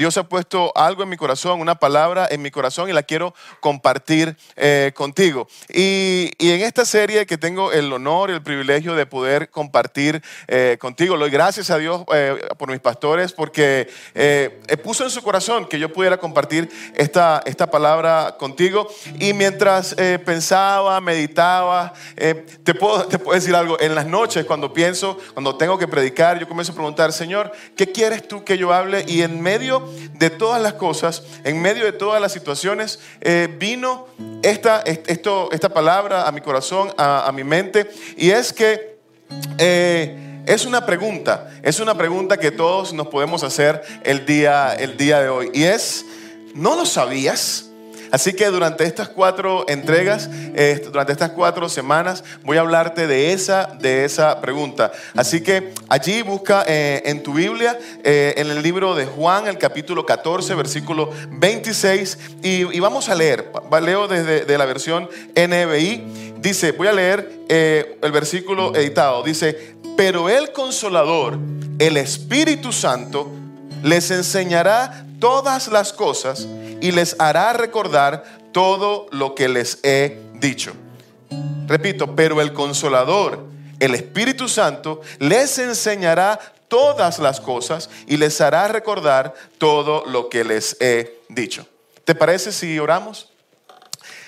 Dios ha puesto algo en mi corazón, una palabra en mi corazón y la quiero compartir eh, contigo. Y, en esta serie que tengo el honor y el privilegio de poder compartir eh, contigo, doy gracias a Dios eh, por mis pastores porque puso en su corazón que yo pudiera compartir esta, esta palabra contigo. Y mientras pensaba, meditaba, te, puedo, te puedo decir algo, en las noches cuando pienso, cuando tengo que predicar, yo comienzo a preguntar, Señor, ¿qué quieres tú que yo hable? Y en medio de todas las cosas, en medio de todas las situaciones, eh, vino esta, esto, esta palabra a mi corazón, a, mi mente, y es que eh, es una pregunta, es una pregunta que todos nos podemos hacer el día, el día de hoy, y es, ¿no lo sabías? Así que durante estas cuatro entregas, eh, durante estas cuatro semanas, voy a hablarte de esa, de esa pregunta. Así que allí busca eh, en tu Biblia, eh, en el libro de Juan, el capítulo 14, versículo 26, y, vamos a leer. Leo desde la versión NBI. Dice, voy a leer el versículo editado. Dice, pero el consolador, el Espíritu Santo, les enseñará todas las cosas y les hará recordar todo lo que les he dicho. Repito, pero el consolador, el Espíritu Santo, les enseñará todas las cosas y les hará recordar todo lo que les he dicho. ¿Te parece si oramos?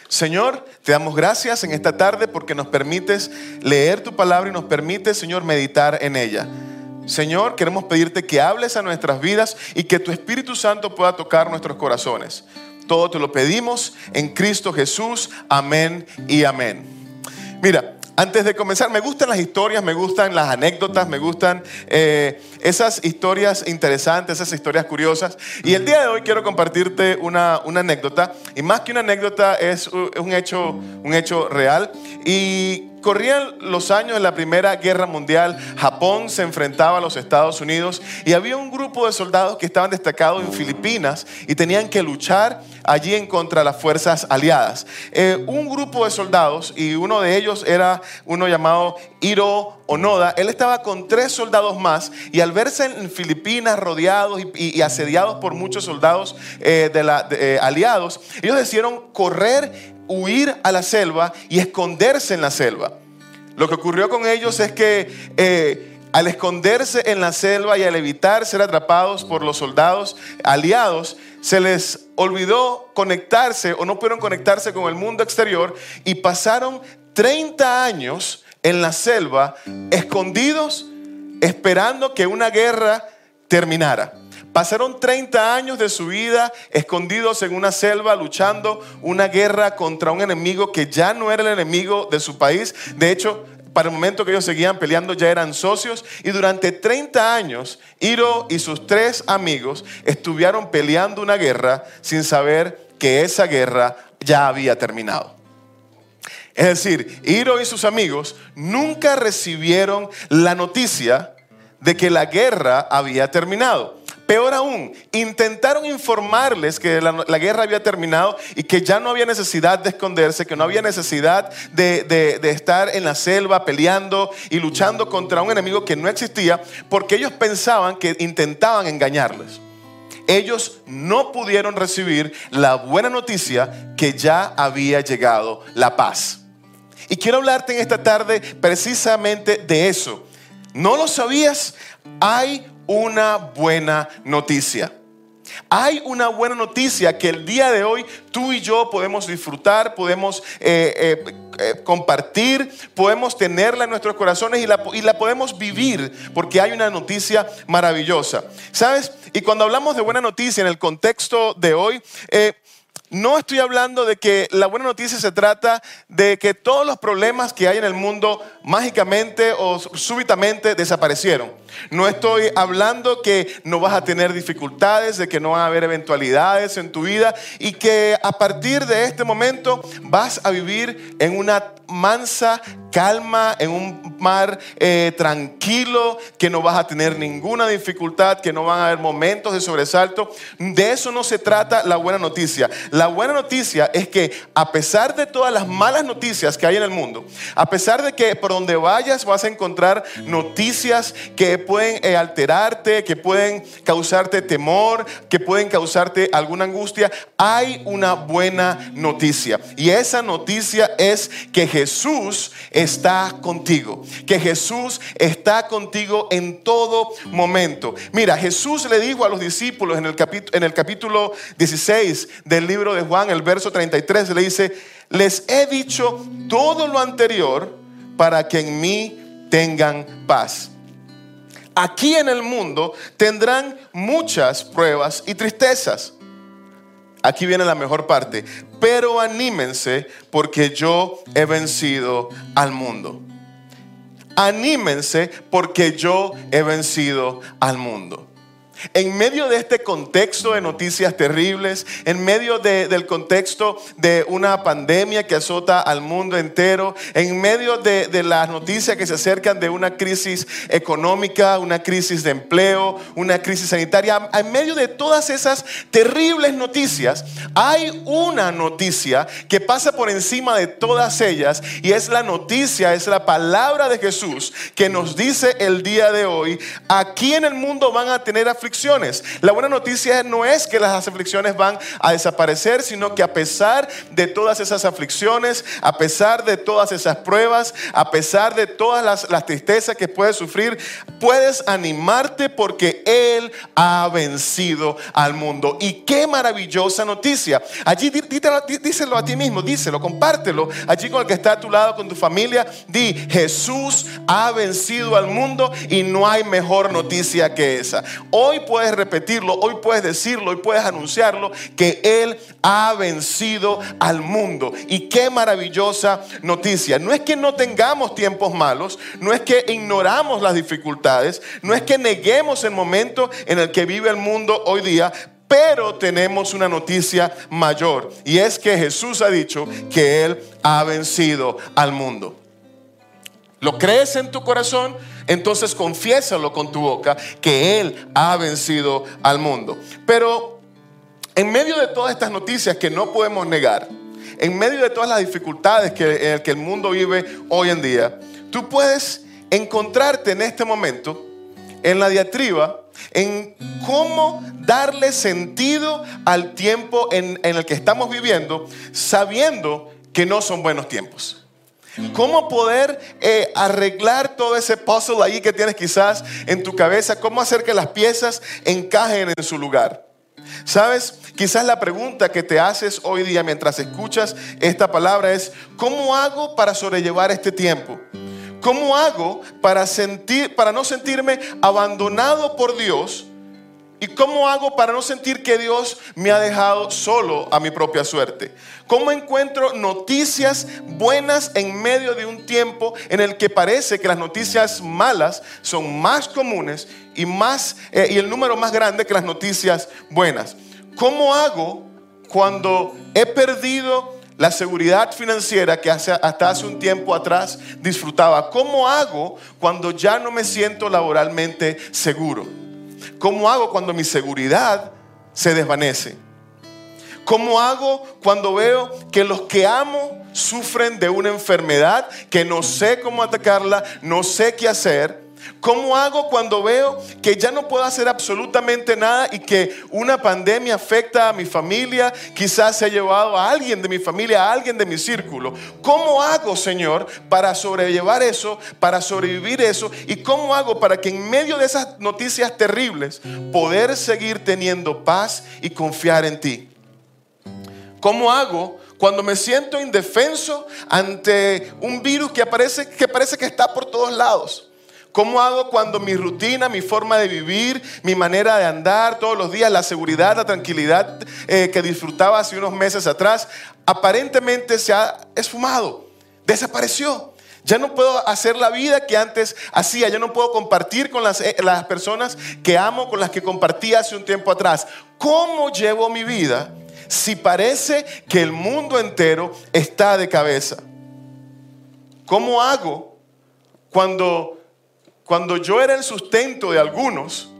Señor, te damos gracias en esta tarde porque nos permites leer tu palabra y nos permites, Señor, meditar en ella. Señor, queremos pedirte que hables a nuestras vidas y que tu Espíritu Santo pueda tocar nuestros corazones. Todo te lo pedimos en Cristo Jesús. Amén y amén. Mira, antes de comenzar, me gustan las historias, me gustan las anécdotas, me gustan eh, esas historias interesantes, esas historias curiosas. Y el día de hoy quiero compartirte una, anécdota. Y más que una anécdota, es un hecho, un hecho real. Y Corrían los años de la Primera Guerra Mundial, Japón se enfrentaba a los Estados Unidos y había un grupo de soldados que estaban destacados en Filipinas y tenían que luchar allí en contra de las fuerzas aliadas. Eh, un grupo de soldados y uno de ellos era uno llamado Hiro Onoda, él estaba con tres soldados más y al verse en Filipinas rodeados y, asediados por muchos soldados eh, de la, eh, aliados, ellos decidieron correr huir a la selva y esconderse en la selva. Lo que ocurrió con ellos es que eh, al esconderse en la selva y al evitar ser atrapados por los soldados aliados, se les olvidó conectarse o no pudieron conectarse con el mundo exterior y pasaron 30 años en la selva escondidos esperando que una guerra terminara. Pasaron 30 años de su vida escondidos en una selva luchando una guerra contra un enemigo que ya no era el enemigo de su país. De hecho, para el momento que ellos seguían peleando ya eran socios y durante 30 años Hiro y sus tres amigos estuvieron peleando una guerra sin saber que esa guerra ya había terminado. Es decir, Hiro y sus amigos nunca recibieron la noticia de que la guerra había terminado. Peor aún, intentaron informarles que la, guerra había terminado y que ya no había necesidad de esconderse, que no había necesidad de, estar en la selva peleando y luchando contra un enemigo que no existía, porque ellos pensaban que intentaban engañarles. Ellos no pudieron recibir la buena noticia que ya había llegado la paz. Y quiero hablarte en esta tarde precisamente de eso. ¿No lo sabías? Hay una buena noticia. Hay una buena noticia que el día de hoy tú y yo podemos disfrutar, podemos eh, eh, eh, compartir, podemos tenerla en nuestros corazones y la, y la, podemos vivir porque hay una noticia maravillosa. ¿Sabes? Y cuando hablamos de buena noticia en el contexto de hoy, no estoy hablando de que la buena noticia se trata de que todos los problemas que hay en el mundo mágicamente o súbitamente desaparecieron. No estoy hablando que no vas a tener dificultades, de que no van a haber eventualidades en tu vida y que a partir de este momento vas a vivir en una mansa calma, en un mar eh, tranquilo, que no vas a tener ninguna dificultad, que no van a haber momentos de sobresalto. De eso no se trata la buena noticia. Buena noticia es que a pesar de todas las malas noticias que hay en el mundo, a pesar de que por donde vayas vas a encontrar noticias que pueden eh, alterarte, que pueden causarte temor, que pueden causarte alguna angustia, hay una buena noticia. Y esa noticia es que Jesús está contigo, que Jesús está contigo en todo momento. Mira, Jesús le dijo a los discípulos en el capítulo, en el capítulo 16 del libro de Juan, el verso 33, le dice, les he dicho todo lo anterior para que en mí tengan paz. Aquí en el mundo tendrán muchas pruebas y tristezas. Aquí viene la mejor parte. Pero anímense porque yo he vencido al mundo. Anímense porque yo he vencido al mundo. En medio de este contexto de noticias terribles, en medio del contexto de una pandemia que azota al mundo entero, en medio de, de, las noticias que se acercan de una crisis económica, una crisis de empleo, una crisis sanitaria, en medio de todas esas terribles noticias, hay una noticia que pasa por encima de todas ellas y es la noticia, es la palabra de Jesús que nos dice el día de hoy, aquí en el mundo van a tener aflicción la buena noticia no es que las aflicciones van a desaparecer, sino que a pesar de todas esas aflicciones, a pesar de todas esas pruebas, a pesar de todas las, tristezas que puedes sufrir, puedes animarte porque Él ha vencido al mundo. Y qué maravillosa noticia. Allí díselo a ti mismo, díselo, compártelo. Allí con el que está a tu lado, con tu familia, di, Jesús ha vencido al mundo y no hay mejor noticia que esa. Puedes repetirlo, hoy puedes decirlo, hoy puedes anunciarlo, que Él ha vencido al mundo. Y qué maravillosa noticia. No es que no tengamos tiempos malos, no es que ignoramos las dificultades, no es que neguemos el momento en el que vive el mundo hoy día, pero tenemos una noticia mayor y es que Jesús ha dicho que Él ha vencido al mundo. ¿Lo crees en tu corazón? Entonces confiésalo con tu boca que Él ha vencido al mundo. Pero en medio de todas estas noticias que no podemos negar, en medio de todas las dificultades que, en que el mundo vive hoy en día, tú puedes encontrarte en este momento en la diatriba en cómo darle sentido al tiempo en, en el que estamos viviendo, sabiendo que no son buenos tiempos. ¿Cómo poder eh, arreglar todo ese puzzle ahí que tienes quizás en tu cabeza? ¿Cómo hacer que las piezas encajen en su lugar? ¿Sabes? Quizás la pregunta que te haces hoy día mientras escuchas esta palabra es, ¿cómo hago para sobrellevar este tiempo? ¿Cómo hago para, sentir, para no sentirme abandonado por Dios? ¿Y cómo hago para no sentir que Dios me ha dejado solo a mi propia suerte? ¿Cómo encuentro noticias buenas en medio de un tiempo en el que parece que las noticias malas son más comunes y, más, eh, y el número más grande que las noticias buenas? ¿Cómo hago cuando he perdido la seguridad financiera que hasta hace un tiempo atrás disfrutaba? ¿Cómo hago cuando ya no me siento laboralmente seguro? ¿Cómo hago cuando mi seguridad se desvanece? ¿Cómo hago cuando veo que los que amo sufren de una enfermedad que no sé cómo atacarla, no sé qué hacer? ¿Cómo hago cuando veo que ya no puedo hacer absolutamente nada y que una pandemia afecta a mi familia? Quizás se ha llevado a alguien de mi familia, a alguien de mi círculo. ¿Cómo hago, Señor, para sobrellevar eso, para sobrevivir eso? ¿Y cómo hago para que en medio de esas noticias terribles poder seguir teniendo paz y confiar en ti? ¿Cómo hago cuando me siento indefenso ante un virus que, aparece, que parece que está por todos lados? ¿Cómo hago cuando mi rutina, mi forma de vivir, mi manera de andar todos los días, la seguridad, la tranquilidad eh, que disfrutaba hace unos meses atrás, aparentemente se ha esfumado, desapareció? Ya no puedo hacer la vida que antes hacía, ya no puedo compartir con las, eh, las personas que amo, con las que compartí hace un tiempo atrás. ¿Cómo llevo mi vida si parece que el mundo entero está de cabeza? ¿Cómo hago cuando cuando yo era el sustento de algunos,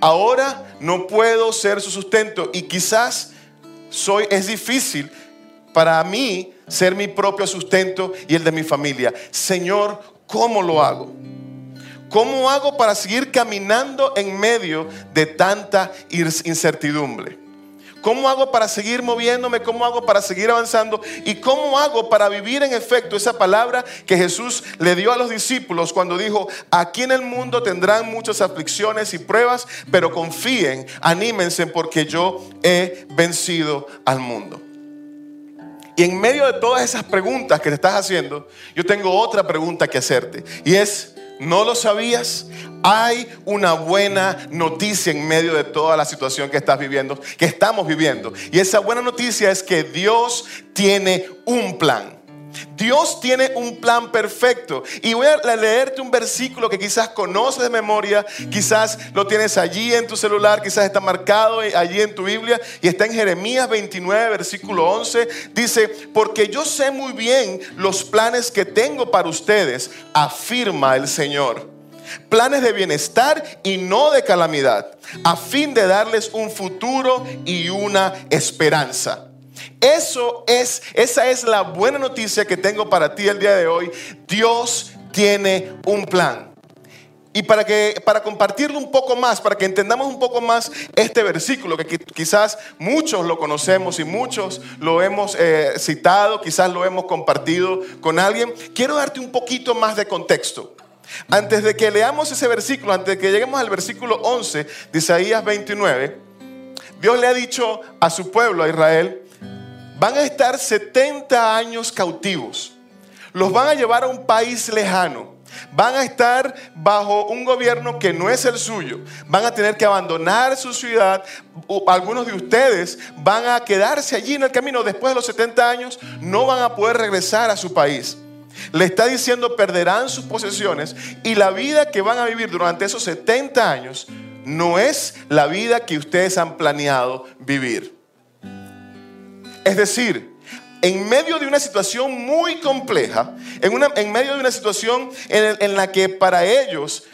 ahora no puedo ser su sustento y quizás soy, es difícil para mí ser mi propio sustento y el de mi familia. Señor, ¿cómo lo hago? ¿Cómo hago para seguir caminando en medio de tanta incertidumbre? ¿Cómo hago para seguir moviéndome? ¿Cómo hago para seguir avanzando? ¿Y cómo hago para vivir en efecto esa palabra que Jesús le dio a los discípulos cuando dijo, aquí en el mundo tendrán muchas aflicciones y pruebas, pero confíen, anímense porque yo he vencido al mundo? Y en medio de todas esas preguntas que te estás haciendo, yo tengo otra pregunta que hacerte. Y es, ¿no lo sabías? Hay una buena noticia en medio de toda la situación que estás viviendo, que estamos viviendo. Y esa buena noticia es que Dios tiene un plan. Dios tiene un plan perfecto. Y voy a leerte un versículo que quizás conoces de memoria, quizás lo tienes allí en tu celular, quizás está marcado allí en tu Biblia y está en Jeremías 29, versículo 11. Dice, porque yo sé muy bien los planes que tengo para ustedes, afirma el Señor. Planes de bienestar y no de calamidad, a fin de darles un futuro y una esperanza. Eso es, esa es la buena noticia que tengo para ti el día de hoy. Dios tiene un plan. Y para, que, para compartirlo un poco más, para que entendamos un poco más este versículo, que quizás muchos lo conocemos y muchos lo hemos eh, citado, quizás lo hemos compartido con alguien, quiero darte un poquito más de contexto. Antes de que leamos ese versículo, antes de que lleguemos al versículo 11 de Isaías 29, Dios le ha dicho a su pueblo, a Israel, van a estar 70 años cautivos. Los van a llevar a un país lejano. Van a estar bajo un gobierno que no es el suyo. Van a tener que abandonar su ciudad. Algunos de ustedes van a quedarse allí en el camino. Después de los 70 años no van a poder regresar a su país. Le está diciendo perderán sus posesiones y la vida que van a vivir durante esos 70 años no es la vida que ustedes han planeado vivir. Es decir, en medio de una situación muy compleja, en, en medio de una situación en, la que para ellos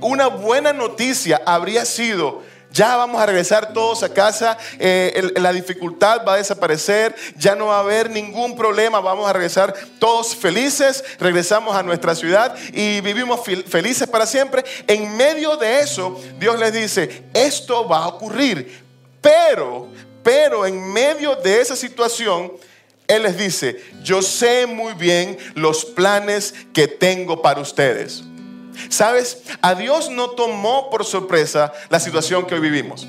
una buena noticia habría sido, ya vamos a regresar todos a casa, eh, la dificultad va a desaparecer, ya no va a haber ningún problema, vamos a regresar todos felices, regresamos a nuestra ciudad y vivimos felices para siempre. En medio de eso, Dios les dice, esto va a ocurrir, pero pero en medio de esa situación, Él les dice, yo sé muy bien los planes que tengo para ustedes. ¿Sabes? A Dios no tomó por sorpresa la situación que hoy vivimos.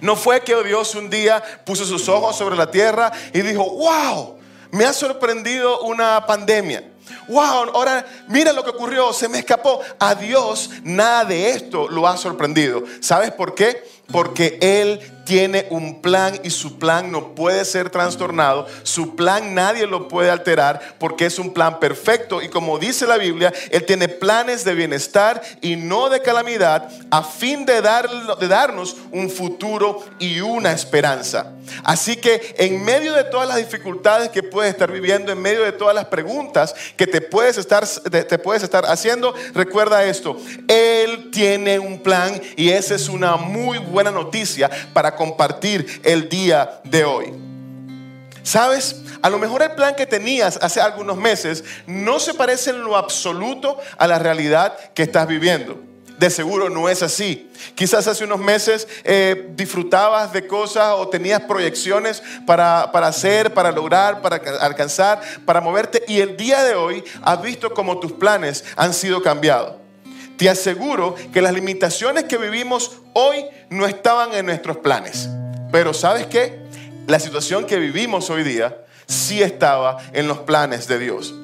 No fue que Dios un día puso sus ojos sobre la tierra y dijo, wow, me ha sorprendido una pandemia. Wow, ahora mira lo que ocurrió, se me escapó. A Dios nada de esto lo ha sorprendido. ¿Sabes por qué? Porque Él tiene un plan y su plan no puede ser trastornado. Su plan nadie lo puede alterar porque es un plan perfecto. Y como dice la Biblia, Él tiene planes de bienestar y no de calamidad a fin de, dar, de darnos un futuro y una esperanza. Así que en medio de todas las dificultades que puedes estar viviendo, en medio de todas las preguntas que te puedes estar, te puedes estar haciendo, recuerda esto. Él tiene un plan y esa es una muy buena noticia para compartir el día de hoy. ¿Sabes? A lo mejor el plan que tenías hace algunos meses no se parece en lo absoluto a la realidad que estás viviendo. De seguro no es así. Quizás hace unos meses eh, disfrutabas de cosas o tenías proyecciones para, para, hacer, para lograr, para alcanzar, para moverte. Y el día de hoy has visto cómo tus planes han sido cambiados. Te aseguro que las limitaciones que vivimos hoy no estaban en nuestros planes. Pero ¿sabes qué? La situación que vivimos hoy día sí estaba en los planes de Dios.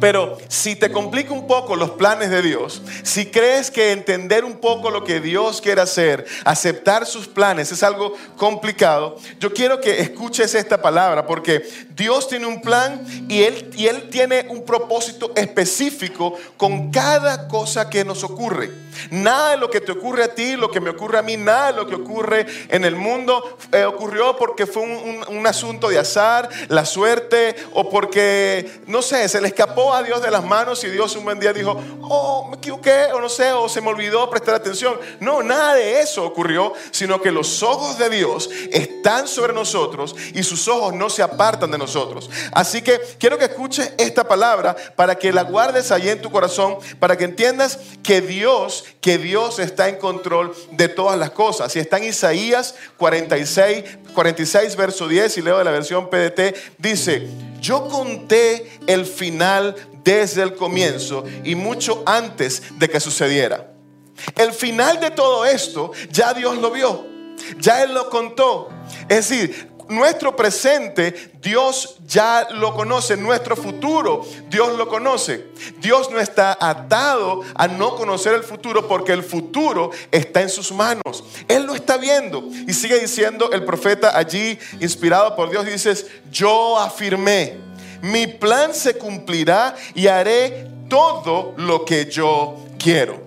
Pero si te complica un poco los planes de Dios, si crees que entender un poco lo que Dios quiere hacer, aceptar sus planes es algo complicado, yo quiero que escuches esta palabra porque Dios tiene un plan y él, y él tiene un propósito específico con cada cosa que nos ocurre. Nada de lo que te ocurre a ti, lo que me ocurre a mí, nada de lo que ocurre en el mundo eh, ocurrió porque fue un, asunto de azar, la suerte o porque, no sé, se le escapó a Dios de las manos y Dios un buen día dijo, oh, me equivoqué o no sé, o se me olvidó prestar atención. No, nada de eso ocurrió, sino que los ojos de Dios están sobre nosotros y sus ojos no se apartan de nosotros. Así que quiero que escuches esta palabra para que la guardes allí en tu corazón, para que entiendas que Dios que Dios está en control de todas las cosas. Y está en Isaías 46, 46, verso 10, y leo de la versión PDT, dice, yo conté el final desde el comienzo y mucho antes de que sucediera. El final de todo esto ya Dios lo vio, ya Él lo contó. Es decir, nuestro presente Dios ya lo conoce, nuestro futuro Dios lo conoce. Dios no está atado a no conocer el futuro porque el futuro está en sus manos. Él lo está viendo. Y sigue diciendo el profeta allí, inspirado por Dios, dices, yo afirmé, mi plan se cumplirá y haré todo lo que yo quiero.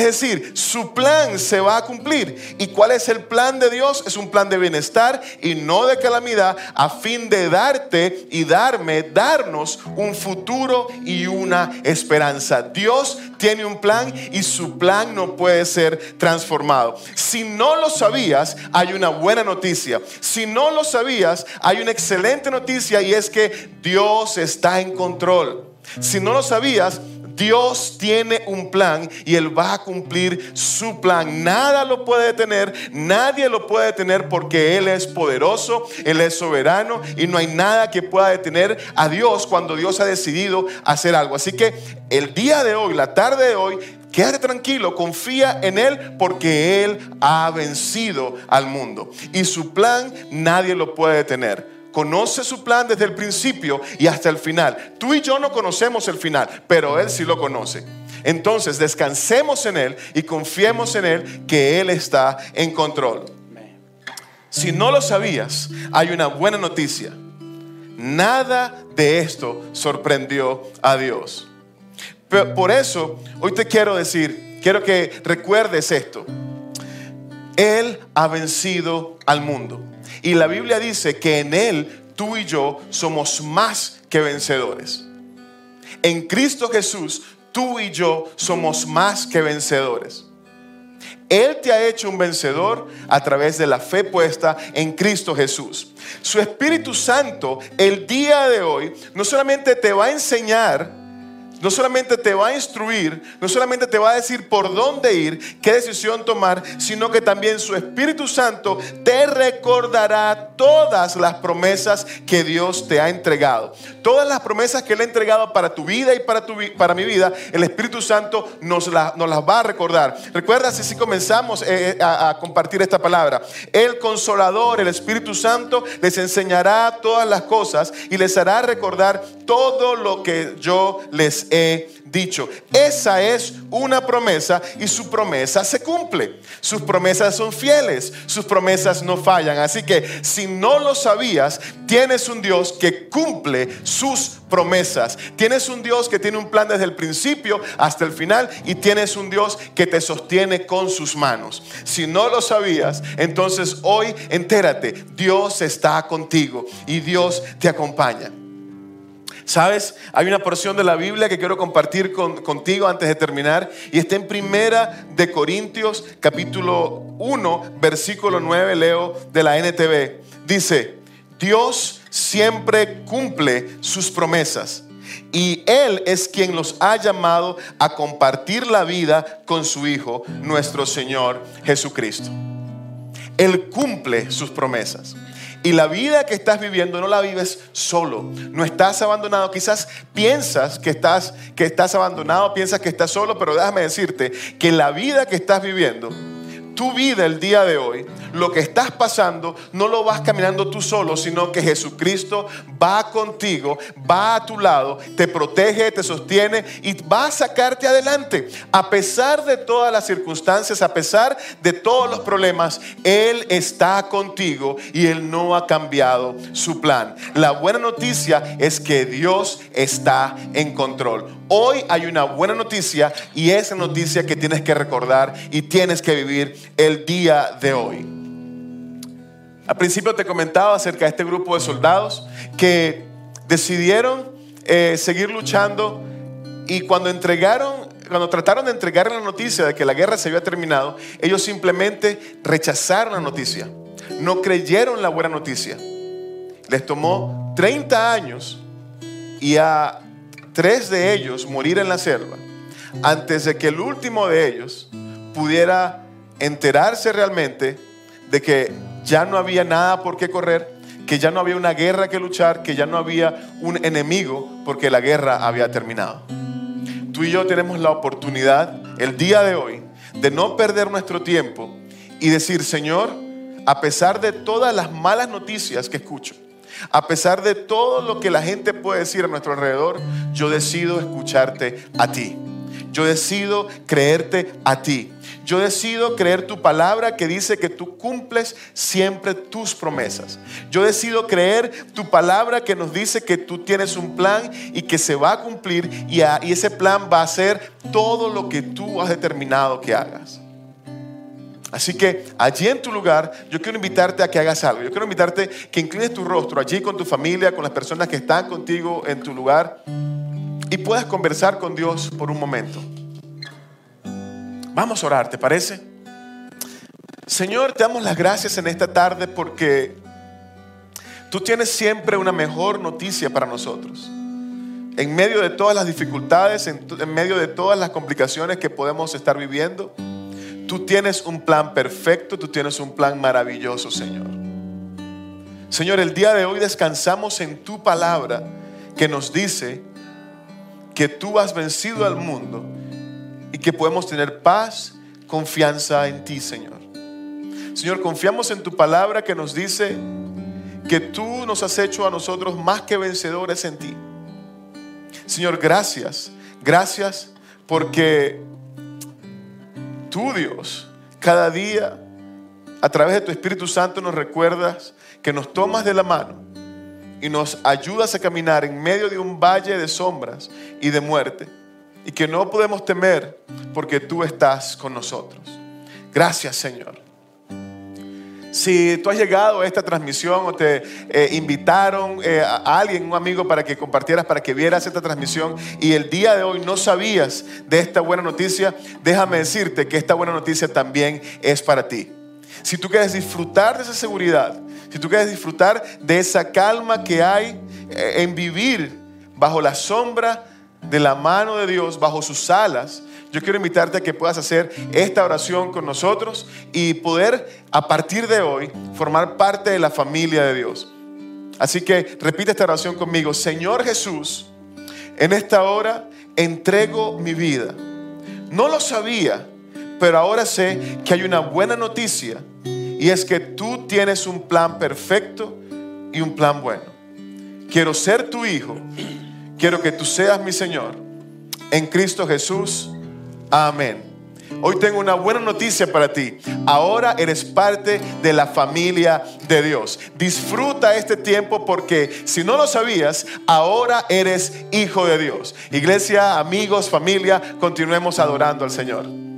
Es decir, su plan se va a cumplir. ¿Y cuál es el plan de Dios? Es un plan de bienestar y no de calamidad a fin de darte y darme, darnos un futuro y una esperanza. Dios tiene un plan y su plan no puede ser transformado. Si no lo sabías, hay una buena noticia. Si no lo sabías, hay una excelente noticia y es que Dios está en control. Si no lo sabías, Dios tiene un plan y Él va a cumplir su plan. Nada lo puede detener, nadie lo puede detener porque Él es poderoso, Él es soberano y no hay nada que pueda detener a Dios cuando Dios ha decidido hacer algo. Así que el día de hoy, la tarde de hoy, Quédate tranquilo, confía en Él porque Él ha vencido al mundo. Y su plan nadie lo puede detener conoce su plan desde el principio y hasta el final. Tú y yo no conocemos el final, pero Él sí lo conoce. Entonces descansemos en Él y confiemos en Él que Él está en control. Si no lo sabías, hay una buena noticia. Nada de esto sorprendió a Dios. Por eso, hoy te quiero decir, quiero que recuerdes esto. Él ha vencido al mundo. Y la Biblia dice que en Él tú y yo somos más que vencedores. En Cristo Jesús tú y yo somos más que vencedores. Él te ha hecho un vencedor a través de la fe puesta en Cristo Jesús. Su Espíritu Santo el día de hoy no solamente te va a enseñar no solamente te va a instruir, no solamente te va a decir por dónde ir, qué decisión tomar, sino que también su Espíritu Santo te recordará todas las promesas que Dios te ha entregado. Todas las promesas que Él ha entregado para tu vida y para, tu, para mi vida, el Espíritu Santo nos, nos las va a recordar. Recuerda si comenzamos eh, eh, a, a compartir esta palabra. El consolador, el Espíritu Santo, les enseñará todas las cosas y les hará recordar todo lo que yo les he dicho. Esa es una promesa y su promesa se cumple. Sus promesas son fieles, sus promesas no fallan. Así que si no lo sabías, tienes un Dios que cumple sus promesas. Tienes un Dios que tiene un plan desde el principio hasta el final y tienes un Dios que te sostiene con sus manos. Si no lo sabías, entonces hoy entérate, Dios está contigo y Dios te acompaña. ¿Sabes? Hay una porción de la Biblia que quiero compartir contigo antes de terminar y está en Primera de Corintios capítulo 1 versículo 9 leo de la NTV. Dice, Dios siempre cumple sus promesas y Él es quien los ha llamado a compartir la vida con su Hijo, nuestro Señor Jesucristo. Él cumple sus promesas. Y la vida que estás viviendo no la vives solo, no estás abandonado. Quizás piensas que estás, que estás abandonado, piensas que estás solo, pero déjame decirte que la vida que estás viviendo, tu vida el día de hoy, lo que estás pasando, no lo vas caminando tú solo, sino que Jesucristo va contigo, va a tu lado, te protege, te sostiene y va a sacarte adelante. A pesar de todas las circunstancias, a pesar de todos los problemas, Él está contigo y Él no ha cambiado su plan. La buena noticia es que Dios está en control. Hoy hay una buena noticia y esa noticia que tienes que recordar y tienes que vivir el día de hoy. Al principio te comentaba acerca de este grupo de soldados que decidieron eh, seguir luchando y cuando entregaron, cuando trataron de entregar la noticia de que la guerra se había terminado, ellos simplemente rechazaron la noticia, no creyeron la buena noticia. Les tomó 30 años y a tres de ellos morir en la selva antes de que el último de ellos pudiera enterarse realmente de que ya no había nada por qué correr, que ya no había una guerra que luchar, que ya no había un enemigo porque la guerra había terminado. Tú y yo tenemos la oportunidad el día de hoy de no perder nuestro tiempo y decir, Señor, a pesar de todas las malas noticias que escucho, a pesar de todo lo que la gente puede decir a nuestro alrededor, yo decido escucharte a ti. Yo decido creerte a ti. Yo decido creer tu palabra que dice que tú cumples siempre tus promesas. Yo decido creer tu palabra que nos dice que tú tienes un plan y que se va a cumplir y, y ese plan va a ser todo lo que tú has determinado que hagas. Así que allí en tu lugar, yo quiero invitarte a que hagas algo. Yo quiero invitarte que inclines tu rostro allí con tu familia, con las personas que están contigo en tu lugar y puedas conversar con Dios por un momento. Vamos a orar, ¿te parece? Señor, te damos las gracias en esta tarde porque tú tienes siempre una mejor noticia para nosotros. En medio de todas las dificultades, en, en medio de todas las complicaciones que podemos estar viviendo, Tú tienes un plan perfecto, tú tienes un plan maravilloso, Señor. Señor, el día de hoy descansamos en tu palabra que nos dice que tú has vencido al mundo y que podemos tener paz, confianza en ti, Señor. Señor, confiamos en tu palabra que nos dice que tú nos has hecho a nosotros más que vencedores en ti. Señor, gracias, gracias porque tú Dios, cada día, a través de tu Espíritu Santo nos recuerdas que nos tomas de la mano y nos ayudas a caminar en medio de un valle de sombras y de muerte y que no podemos temer porque tú estás con nosotros. Gracias Señor. Si tú has llegado a esta transmisión o te eh, invitaron eh, a alguien, un amigo, para que compartieras, para que vieras esta transmisión y el día de hoy no sabías de esta buena noticia, déjame decirte que esta buena noticia también es para ti. Si tú quieres disfrutar de esa seguridad, si tú quieres disfrutar de esa calma que hay eh, en vivir bajo la sombra de la mano de Dios, bajo sus alas, yo quiero invitarte a que puedas hacer esta oración con nosotros y poder a partir de hoy formar parte de la familia de Dios. Así que repite esta oración conmigo. Señor Jesús, en esta hora entrego mi vida. No lo sabía, pero ahora sé que hay una buena noticia y es que tú tienes un plan perfecto y un plan bueno. Quiero ser tu hijo. Quiero que tú seas mi Señor. En Cristo Jesús. Amén. Hoy tengo una buena noticia para ti. Ahora eres parte de la familia de Dios. Disfruta este tiempo porque si no lo sabías, ahora eres hijo de Dios. Iglesia, amigos, familia, continuemos adorando al Señor.